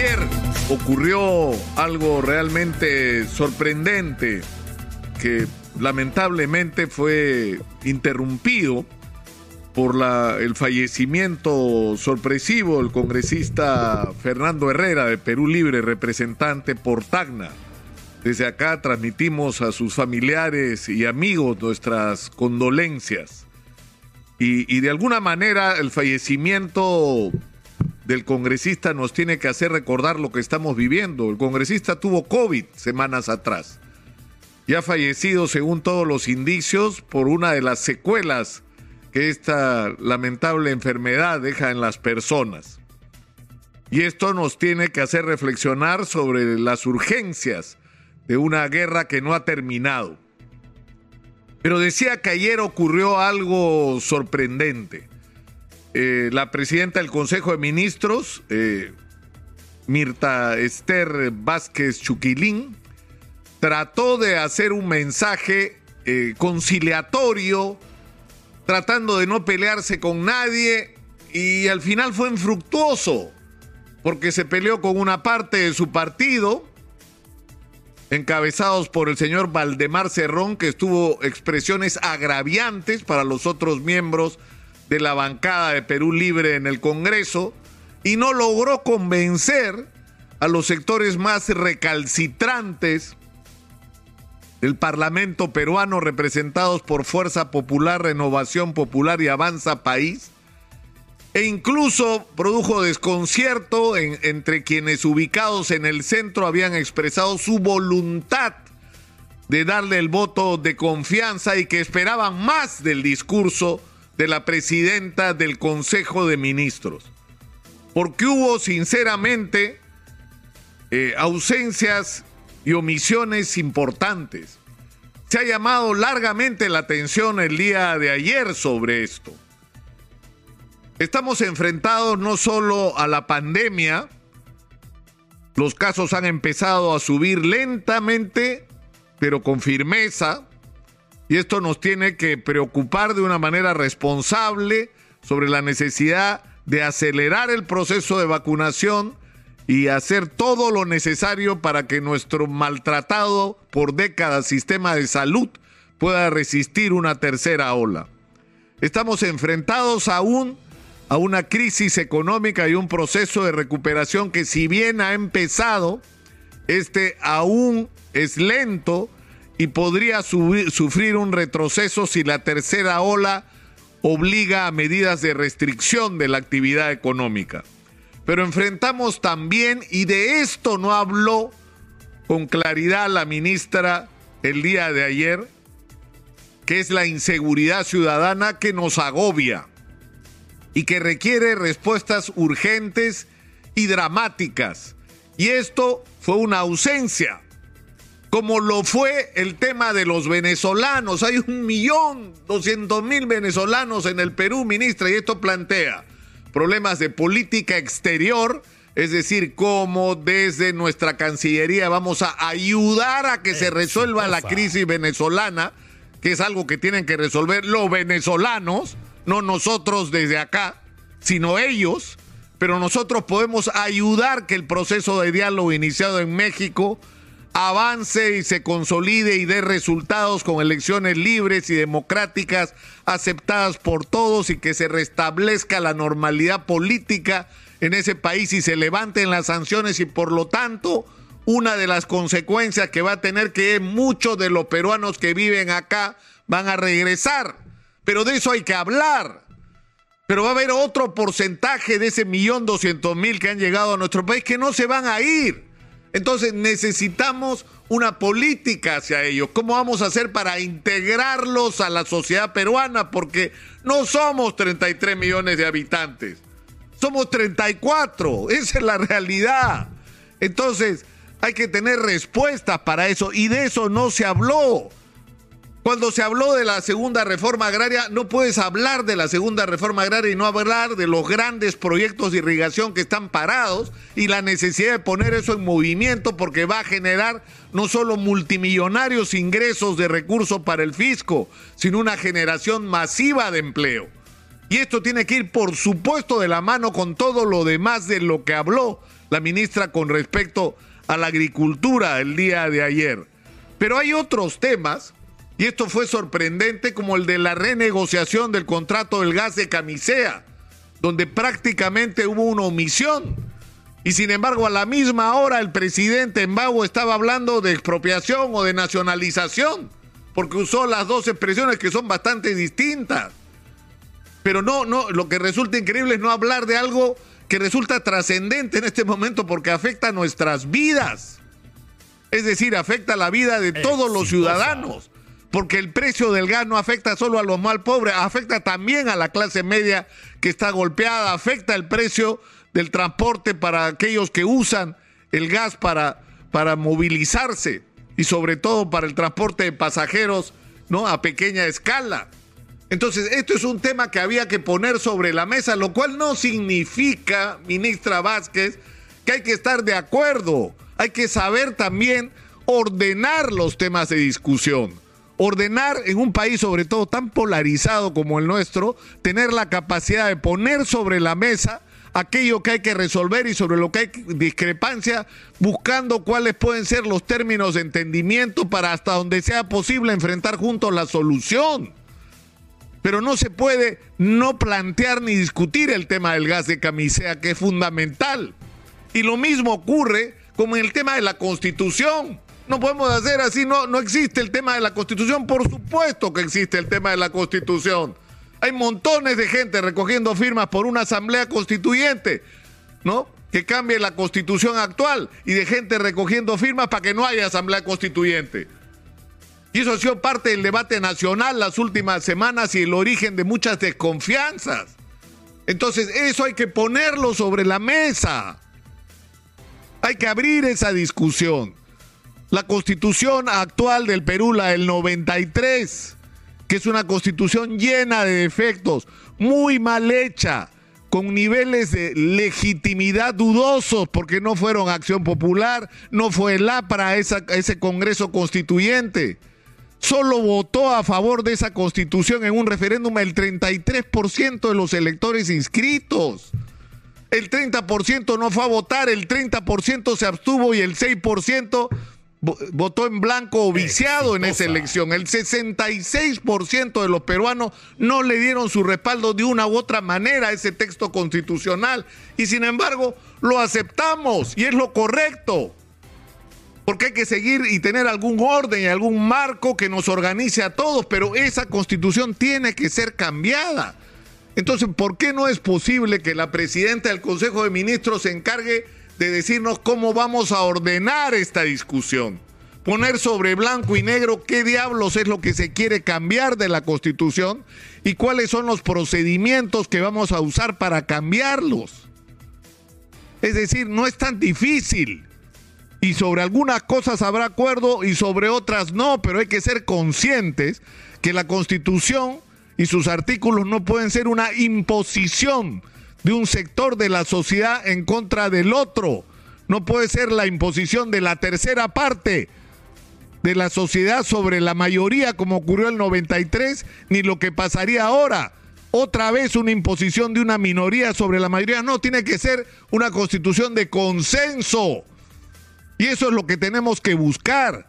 Ayer ocurrió algo realmente sorprendente que lamentablemente fue interrumpido por el fallecimiento sorpresivo del congresista Fernando Herrera de Perú Libre, representante por Tacna. Desde acá transmitimos a sus familiares y amigos nuestras condolencias. Y de alguna manera el fallecimiento del congresista nos tiene que hacer recordar lo que estamos viviendo. El congresista tuvo COVID semanas atrás. Y ha fallecido, según todos los indicios, por una de las secuelas que esta lamentable enfermedad deja en las personas. Y esto nos tiene que hacer reflexionar sobre las urgencias de una guerra que no ha terminado. Pero decía que ayer ocurrió algo sorprendente. Eh, la presidenta del Consejo de Ministros, eh, Mirta Esther Vázquez Chuquilín, trató de hacer un mensaje eh, conciliatorio, tratando de no pelearse con nadie, y al final fue infructuoso, porque se peleó con una parte de su partido, encabezados por el señor Valdemar Cerrón, que estuvo expresiones agraviantes para los otros miembros de la bancada de Perú Libre en el Congreso y no logró convencer a los sectores más recalcitrantes del Parlamento peruano representados por Fuerza Popular, Renovación Popular y Avanza País, e incluso produjo desconcierto entre quienes ubicados en el centro habían expresado su voluntad de darle el voto de confianza y que esperaban más del discurso de la presidenta del Consejo de Ministros, porque hubo sinceramente eh, ausencias y omisiones importantes. Se ha llamado largamente la atención el día de ayer sobre esto. Estamos enfrentados no solo a la pandemia, los casos han empezado a subir lentamente, pero con firmeza. Y esto nos tiene que preocupar de una manera responsable sobre la necesidad de acelerar el proceso de vacunación y hacer todo lo necesario para que nuestro maltratado por décadas sistema de salud pueda resistir una tercera ola. Estamos enfrentados aún a una crisis económica y un proceso de recuperación que si bien ha empezado, este aún es lento y podría sufrir un retroceso si la tercera ola obliga a medidas de restricción de la actividad económica. Pero enfrentamos también, y de esto no habló con claridad la ministra el día de ayer, que es la inseguridad ciudadana que nos agobia y que requiere respuestas urgentes y dramáticas. Y esto fue una ausencia como lo fue el tema de los venezolanos. Hay un millón doscientos mil venezolanos en el Perú, ministra, y esto plantea problemas de política exterior, es decir, cómo desde nuestra Cancillería vamos a ayudar a que se resuelva la crisis venezolana, que es algo que tienen que resolver los venezolanos, no nosotros desde acá, sino ellos, pero nosotros podemos ayudar que el proceso de diálogo iniciado en México avance y se consolide y dé resultados con elecciones libres y democráticas aceptadas por todos y que se restablezca la normalidad política en ese país y se levanten las sanciones y por lo tanto una de las consecuencias que va a tener que muchos de los peruanos que viven acá van a regresar. Pero de eso hay que hablar. Pero va a haber otro porcentaje de ese millón doscientos mil que han llegado a nuestro país que no se van a ir. Entonces necesitamos una política hacia ellos. ¿Cómo vamos a hacer para integrarlos a la sociedad peruana? Porque no somos 33 millones de habitantes, somos 34, esa es la realidad. Entonces hay que tener respuestas para eso y de eso no se habló. Cuando se habló de la segunda reforma agraria, no puedes hablar de la segunda reforma agraria y no hablar de los grandes proyectos de irrigación que están parados y la necesidad de poner eso en movimiento porque va a generar no solo multimillonarios ingresos de recursos para el fisco, sino una generación masiva de empleo. Y esto tiene que ir, por supuesto, de la mano con todo lo demás de lo que habló la ministra con respecto a la agricultura el día de ayer. Pero hay otros temas, y esto fue sorprendente, como el de la renegociación del contrato del gas de camisea, donde prácticamente hubo una omisión. Y sin embargo, a la misma hora el presidente Embagua estaba hablando de expropiación o de nacionalización, porque usó las dos expresiones que son bastante distintas. Pero no, no, lo que resulta increíble es no hablar de algo que resulta trascendente en este momento porque afecta nuestras vidas. Es decir, afecta la vida de todos los ciudadanos. Porque el precio del gas no afecta solo a los mal pobres, afecta también a la clase media que está golpeada, afecta el precio del transporte para aquellos que usan el gas para, para movilizarse y sobre todo para el transporte de pasajeros ¿no? a pequeña escala. Entonces, esto es un tema que había que poner sobre la mesa, lo cual no significa, ministra Vázquez, que hay que estar de acuerdo. Hay que saber también ordenar los temas de discusión. Ordenar en un país sobre todo tan polarizado como el nuestro, tener la capacidad de poner sobre la mesa aquello que hay que resolver y sobre lo que hay discrepancia, buscando cuáles pueden ser los términos de entendimiento para hasta donde sea posible enfrentar juntos la solución pero no se puede no plantear ni discutir el tema del gas de camisea, que es fundamental. Y lo mismo ocurre como en el tema de la constitución. No podemos hacer así, no, no existe el tema de la constitución, por supuesto que existe el tema de la constitución. Hay montones de gente recogiendo firmas por una asamblea constituyente, ¿no? Que cambie la constitución actual y de gente recogiendo firmas para que no haya asamblea constituyente. Y eso ha sido parte del debate nacional las últimas semanas y el origen de muchas desconfianzas. Entonces, eso hay que ponerlo sobre la mesa. Hay que abrir esa discusión. La constitución actual del Perú, la del 93, que es una constitución llena de defectos, muy mal hecha, con niveles de legitimidad dudosos, porque no fueron acción popular, no fue la para ese Congreso Constituyente solo votó a favor de esa constitución en un referéndum el 33% de los electores inscritos. El 30% no fue a votar, el 30% se abstuvo y el 6% votó en blanco o viciado en esa elección. El 66% de los peruanos no le dieron su respaldo de una u otra manera a ese texto constitucional y sin embargo lo aceptamos y es lo correcto porque hay que seguir y tener algún orden y algún marco que nos organice a todos, pero esa constitución tiene que ser cambiada. Entonces, ¿por qué no es posible que la presidenta del Consejo de Ministros se encargue de decirnos cómo vamos a ordenar esta discusión? Poner sobre blanco y negro qué diablos es lo que se quiere cambiar de la constitución y cuáles son los procedimientos que vamos a usar para cambiarlos. Es decir, no es tan difícil y sobre algunas cosas habrá acuerdo y sobre otras no, pero hay que ser conscientes que la Constitución y sus artículos no pueden ser una imposición de un sector de la sociedad en contra del otro. No puede ser la imposición de la tercera parte de la sociedad sobre la mayoría como ocurrió en el 93, ni lo que pasaría ahora. Otra vez una imposición de una minoría sobre la mayoría. No, tiene que ser una constitución de consenso y eso es lo que tenemos que buscar.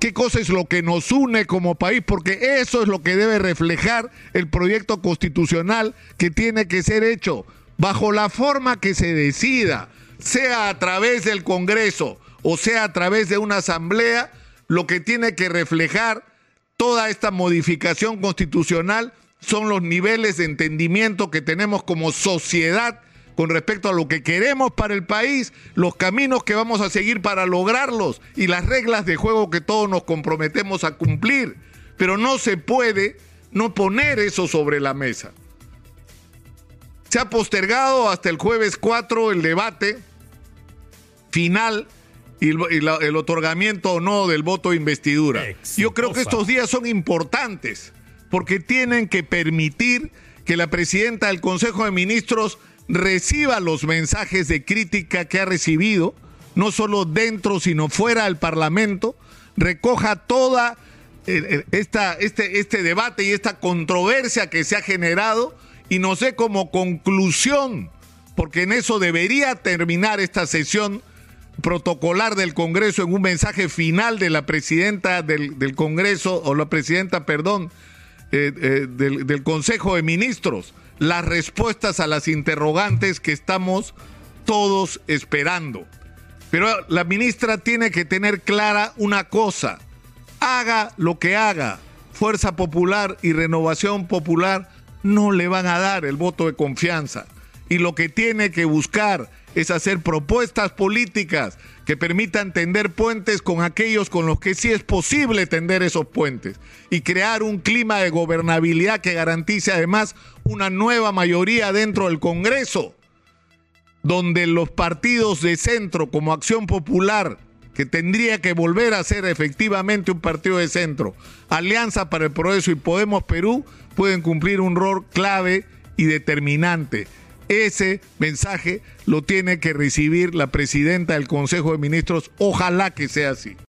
¿Qué cosa es lo que nos une como país? Porque eso es lo que debe reflejar el proyecto constitucional que tiene que ser hecho bajo la forma que se decida, sea a través del Congreso o sea a través de una asamblea, lo que tiene que reflejar toda esta modificación constitucional son los niveles de entendimiento que tenemos como sociedad con respecto a lo que queremos para el país, los caminos que vamos a seguir para lograrlos y las reglas de juego que todos nos comprometemos a cumplir. Pero no se puede no poner eso sobre la mesa. Se ha postergado hasta el jueves 4 el debate final y, el, otorgamiento o no del voto de investidura. Yo creo que estos días son importantes porque tienen que permitir que la presidenta del Consejo de Ministros reciba los mensajes de crítica que ha recibido, no solo dentro, sino fuera del Parlamento, recoja toda eh, eh, esta, este, este debate y esta controversia que se ha generado y nos dé como conclusión porque en eso debería terminar esta sesión protocolar del Congreso en un mensaje final de la presidenta del, Congreso, o la presidenta, perdón, eh, eh, del Consejo de Ministros, las respuestas a las interrogantes que estamos todos esperando. Pero la ministra tiene que tener clara una cosa, haga lo que haga, Fuerza Popular y Renovación Popular no le van a dar el voto de confianza. Y lo que tiene que buscar es hacer propuestas políticas que permitan tender puentes con aquellos con los que sí es posible tender esos puentes y crear un clima de gobernabilidad que garantice además una nueva mayoría dentro del Congreso, donde los partidos de centro como Acción Popular, que tendría que volver a ser efectivamente un partido de centro, Alianza para el Progreso y Podemos Perú, pueden cumplir un rol clave y determinante ese mensaje lo tiene que recibir la presidenta del Consejo de Ministros. Ojalá que sea así.